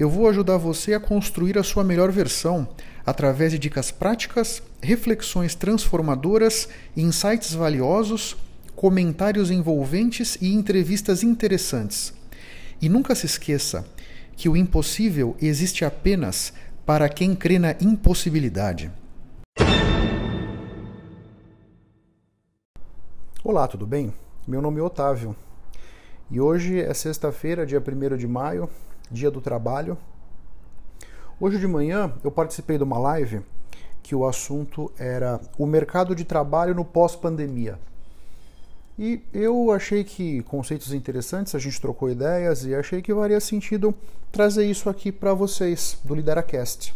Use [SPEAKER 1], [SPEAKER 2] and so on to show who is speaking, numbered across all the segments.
[SPEAKER 1] eu vou ajudar você a construir a sua melhor versão através de dicas práticas, reflexões transformadoras, insights valiosos, comentários envolventes e entrevistas interessantes. E nunca se esqueça que o impossível existe apenas para quem crê na impossibilidade. Olá, tudo bem? Meu nome é Otávio e hoje é sexta-feira, dia 1 de maio, dia do trabalho. Hoje de manhã eu participei de uma live que o assunto era o mercado de trabalho no pós-pandemia. E eu achei que conceitos interessantes, a gente trocou ideias e achei que faria sentido trazer isso aqui para vocês do LideraCast.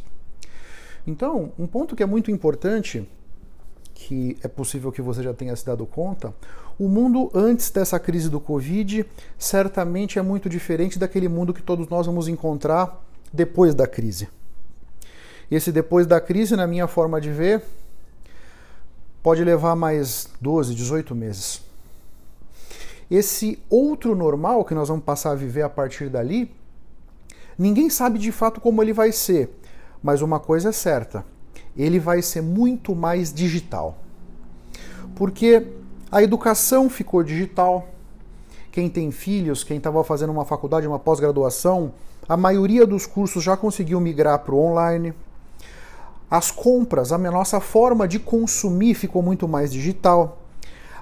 [SPEAKER 1] Então, um ponto que é muito importante, que é possível que você já tenha se dado conta, o mundo antes dessa crise do Covid certamente é muito diferente daquele mundo que todos nós vamos encontrar depois da crise. Esse depois da crise, na minha forma de ver, pode levar mais 12, 18 meses. Esse outro normal que nós vamos passar a viver a partir dali, ninguém sabe de fato como ele vai ser, mas uma coisa é certa: ele vai ser muito mais digital. Porque a educação ficou digital. Quem tem filhos, quem estava fazendo uma faculdade, uma pós-graduação, a maioria dos cursos já conseguiu migrar para o online. As compras, a nossa forma de consumir ficou muito mais digital.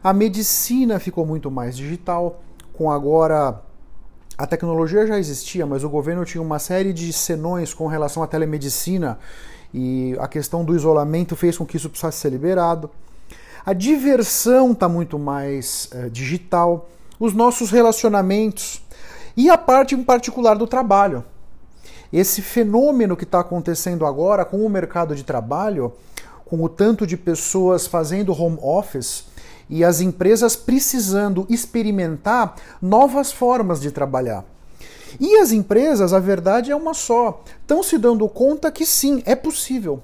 [SPEAKER 1] A medicina ficou muito mais digital, com agora a tecnologia já existia, mas o governo tinha uma série de senões com relação à telemedicina e a questão do isolamento fez com que isso precisasse ser liberado. A diversão está muito mais é, digital, os nossos relacionamentos e a parte em particular do trabalho. Esse fenômeno que está acontecendo agora com o mercado de trabalho, com o tanto de pessoas fazendo home office, e as empresas precisando experimentar novas formas de trabalhar. E as empresas, a verdade é uma só, estão se dando conta que sim, é possível.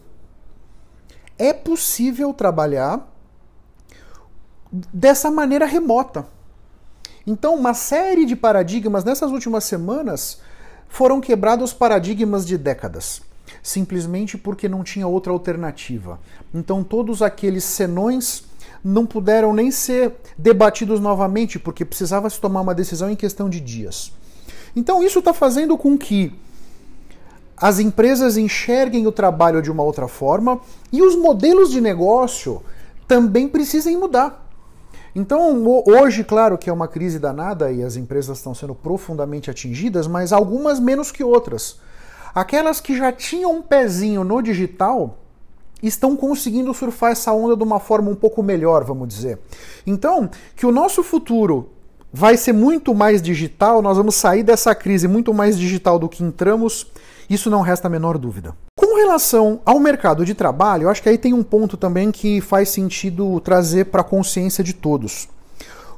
[SPEAKER 1] É possível trabalhar dessa maneira remota. Então, uma série de paradigmas nessas últimas semanas foram quebrados paradigmas de décadas, simplesmente porque não tinha outra alternativa. Então, todos aqueles senões não puderam nem ser debatidos novamente, porque precisava se tomar uma decisão em questão de dias. Então, isso está fazendo com que as empresas enxerguem o trabalho de uma outra forma e os modelos de negócio também precisem mudar. Então, hoje, claro que é uma crise danada e as empresas estão sendo profundamente atingidas, mas algumas menos que outras. Aquelas que já tinham um pezinho no digital estão conseguindo surfar essa onda de uma forma um pouco melhor, vamos dizer. Então, que o nosso futuro vai ser muito mais digital, nós vamos sair dessa crise muito mais digital do que entramos, isso não resta a menor dúvida. Com relação ao mercado de trabalho, eu acho que aí tem um ponto também que faz sentido trazer para a consciência de todos.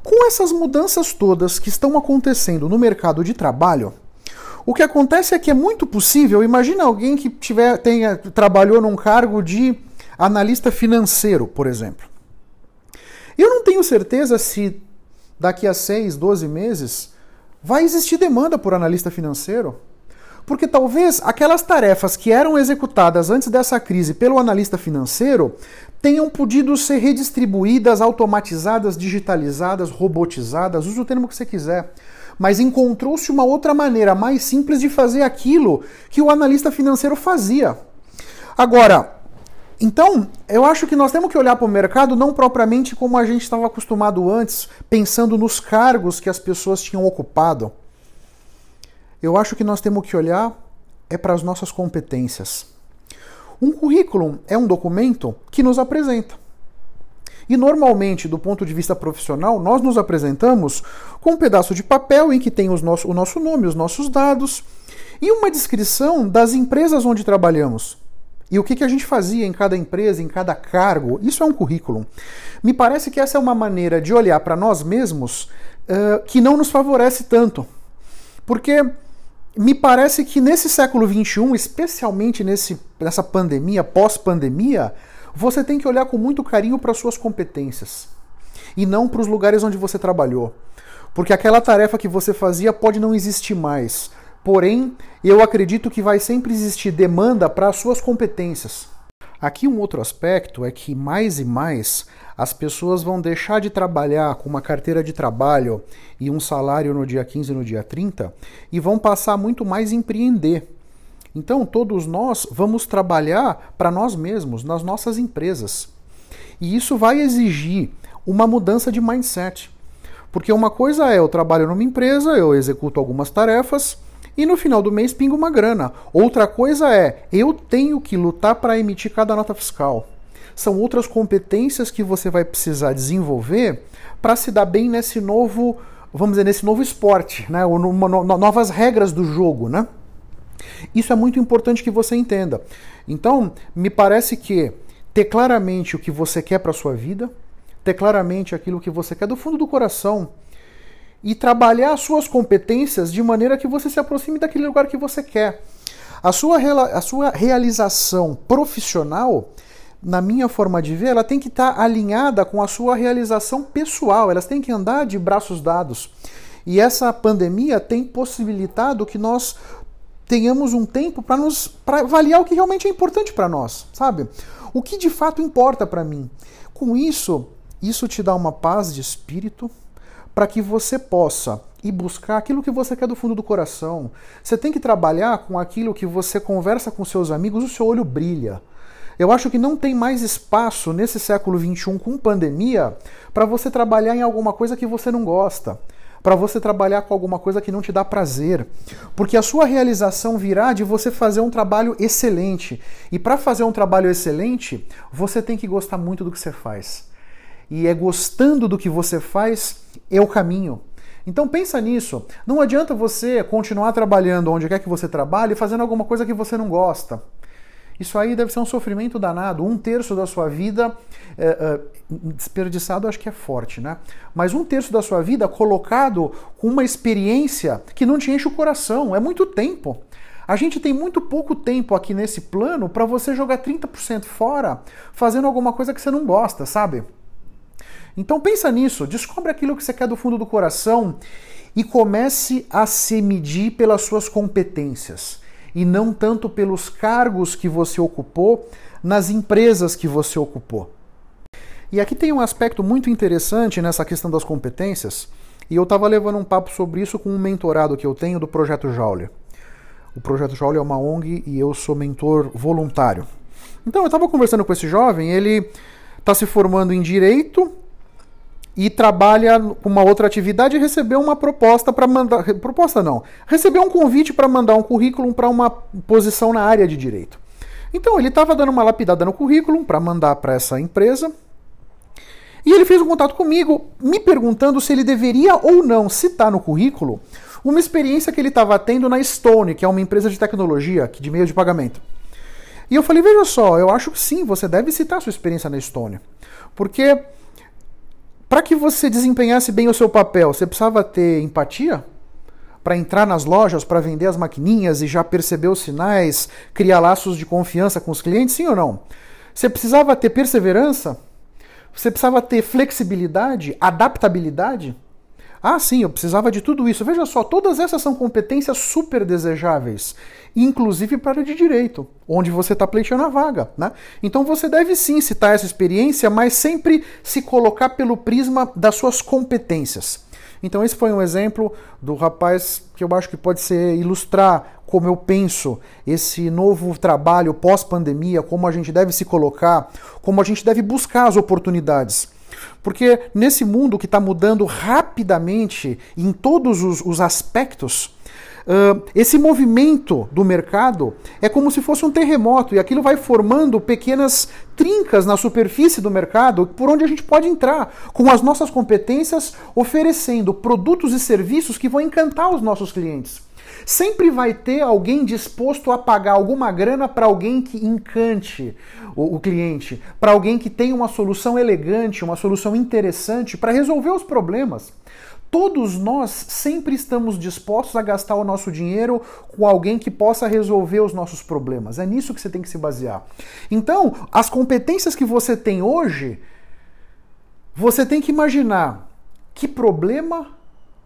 [SPEAKER 1] Com essas mudanças todas que estão acontecendo no mercado de trabalho, o que acontece é que é muito possível, imagina alguém que tiver, tenha, trabalhou num cargo de analista financeiro, por exemplo. Eu não tenho certeza se daqui a 6, 12 meses vai existir demanda por analista financeiro. Porque talvez aquelas tarefas que eram executadas antes dessa crise pelo analista financeiro tenham podido ser redistribuídas, automatizadas, digitalizadas, robotizadas, use o termo que você quiser mas encontrou-se uma outra maneira mais simples de fazer aquilo que o analista financeiro fazia. Agora, então, eu acho que nós temos que olhar para o mercado não propriamente como a gente estava acostumado antes, pensando nos cargos que as pessoas tinham ocupado. Eu acho que nós temos que olhar é para as nossas competências. Um currículo é um documento que nos apresenta. E normalmente, do ponto de vista profissional, nós nos apresentamos com um pedaço de papel em que tem nosso, o nosso nome, os nossos dados e uma descrição das empresas onde trabalhamos. E o que, que a gente fazia em cada empresa, em cada cargo. Isso é um currículo. Me parece que essa é uma maneira de olhar para nós mesmos uh, que não nos favorece tanto. Porque me parece que nesse século XXI, especialmente nesse, nessa pandemia, pós-pandemia, você tem que olhar com muito carinho para suas competências e não para os lugares onde você trabalhou. Porque aquela tarefa que você fazia pode não existir mais. Porém, eu acredito que vai sempre existir demanda para as suas competências. Aqui um outro aspecto é que mais e mais as pessoas vão deixar de trabalhar com uma carteira de trabalho e um salário no dia 15 e no dia 30 e vão passar muito mais a empreender. Então, todos nós vamos trabalhar para nós mesmos, nas nossas empresas. E isso vai exigir uma mudança de mindset. Porque uma coisa é eu trabalho numa empresa, eu executo algumas tarefas e no final do mês pinga uma grana. Outra coisa é eu tenho que lutar para emitir cada nota fiscal são outras competências que você vai precisar desenvolver para se dar bem nesse novo, vamos dizer, nesse novo esporte, né? Ou numa, no, novas regras do jogo, né? Isso é muito importante que você entenda. Então, me parece que ter claramente o que você quer para sua vida, ter claramente aquilo que você quer do fundo do coração e trabalhar as suas competências de maneira que você se aproxime daquele lugar que você quer. A sua, a sua realização profissional na minha forma de ver, ela tem que estar tá alinhada com a sua realização pessoal, elas têm que andar de braços dados. E essa pandemia tem possibilitado que nós tenhamos um tempo para nos para avaliar o que realmente é importante para nós, sabe? O que de fato importa para mim. Com isso, isso te dá uma paz de espírito para que você possa ir buscar aquilo que você quer do fundo do coração. Você tem que trabalhar com aquilo que você conversa com seus amigos, o seu olho brilha. Eu acho que não tem mais espaço nesse século XXI com pandemia para você trabalhar em alguma coisa que você não gosta, para você trabalhar com alguma coisa que não te dá prazer, porque a sua realização virá de você fazer um trabalho excelente. E para fazer um trabalho excelente, você tem que gostar muito do que você faz. E é gostando do que você faz é o caminho. Então pensa nisso. Não adianta você continuar trabalhando onde quer que você trabalhe fazendo alguma coisa que você não gosta. Isso aí deve ser um sofrimento danado. Um terço da sua vida é, é, desperdiçado, acho que é forte, né? Mas um terço da sua vida colocado com uma experiência que não te enche o coração. É muito tempo. A gente tem muito pouco tempo aqui nesse plano para você jogar 30% fora fazendo alguma coisa que você não gosta, sabe? Então pensa nisso, descobre aquilo que você quer do fundo do coração e comece a se medir pelas suas competências e não tanto pelos cargos que você ocupou nas empresas que você ocupou. E aqui tem um aspecto muito interessante nessa questão das competências, e eu estava levando um papo sobre isso com um mentorado que eu tenho do Projeto Joule. O Projeto Joule é uma ONG e eu sou mentor voluntário. Então eu estava conversando com esse jovem, ele está se formando em Direito e trabalha com uma outra atividade e recebeu uma proposta para mandar. Proposta não. Recebeu um convite para mandar um currículo para uma posição na área de direito. Então ele estava dando uma lapidada no currículo para mandar para essa empresa. E ele fez um contato comigo, me perguntando se ele deveria ou não citar no currículo uma experiência que ele estava tendo na Stone, que é uma empresa de tecnologia de meio de pagamento. E eu falei: veja só, eu acho que sim, você deve citar sua experiência na Stone. Porque para que você desempenhasse bem o seu papel, você precisava ter empatia? Para entrar nas lojas, para vender as maquininhas e já perceber os sinais, criar laços de confiança com os clientes, sim ou não? Você precisava ter perseverança? Você precisava ter flexibilidade, adaptabilidade? Ah, sim, eu precisava de tudo isso. Veja só, todas essas são competências super desejáveis, inclusive para a área de direito, onde você está pleiteando a vaga. Né? Então você deve sim citar essa experiência, mas sempre se colocar pelo prisma das suas competências. Então esse foi um exemplo do rapaz que eu acho que pode ser ilustrar como eu penso esse novo trabalho pós-pandemia, como a gente deve se colocar, como a gente deve buscar as oportunidades. Porque nesse mundo que está mudando rapidamente em todos os, os aspectos, Uh, esse movimento do mercado é como se fosse um terremoto e aquilo vai formando pequenas trincas na superfície do mercado por onde a gente pode entrar com as nossas competências, oferecendo produtos e serviços que vão encantar os nossos clientes. Sempre vai ter alguém disposto a pagar alguma grana para alguém que encante o, o cliente, para alguém que tenha uma solução elegante, uma solução interessante para resolver os problemas. Todos nós sempre estamos dispostos a gastar o nosso dinheiro com alguém que possa resolver os nossos problemas. É nisso que você tem que se basear. Então, as competências que você tem hoje, você tem que imaginar que problema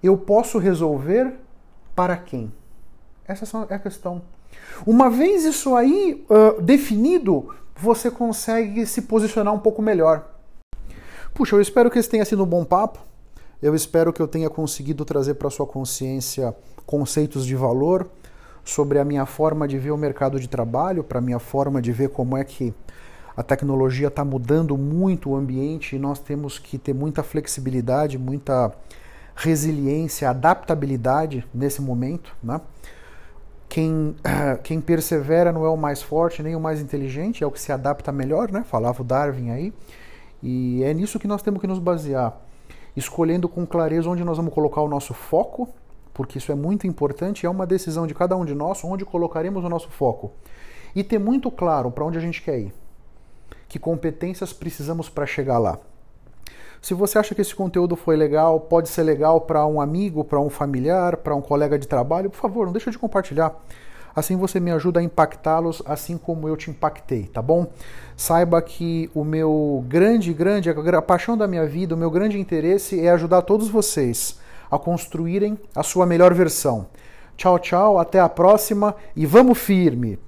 [SPEAKER 1] eu posso resolver para quem? Essa é a questão. Uma vez isso aí uh, definido, você consegue se posicionar um pouco melhor. Puxa, eu espero que esse tenha sido um bom papo. Eu espero que eu tenha conseguido trazer para sua consciência conceitos de valor sobre a minha forma de ver o mercado de trabalho, para a minha forma de ver como é que a tecnologia está mudando muito o ambiente e nós temos que ter muita flexibilidade, muita resiliência, adaptabilidade nesse momento. Né? Quem, quem persevera não é o mais forte nem o mais inteligente, é o que se adapta melhor, né? falava o Darwin aí. E é nisso que nós temos que nos basear escolhendo com clareza onde nós vamos colocar o nosso foco, porque isso é muito importante, é uma decisão de cada um de nós onde colocaremos o nosso foco. E ter muito claro para onde a gente quer ir. Que competências precisamos para chegar lá. Se você acha que esse conteúdo foi legal, pode ser legal para um amigo, para um familiar, para um colega de trabalho, por favor, não deixa de compartilhar. Assim você me ajuda a impactá-los assim como eu te impactei, tá bom? Saiba que o meu grande, grande, a paixão da minha vida, o meu grande interesse é ajudar todos vocês a construírem a sua melhor versão. Tchau, tchau, até a próxima e vamos firme!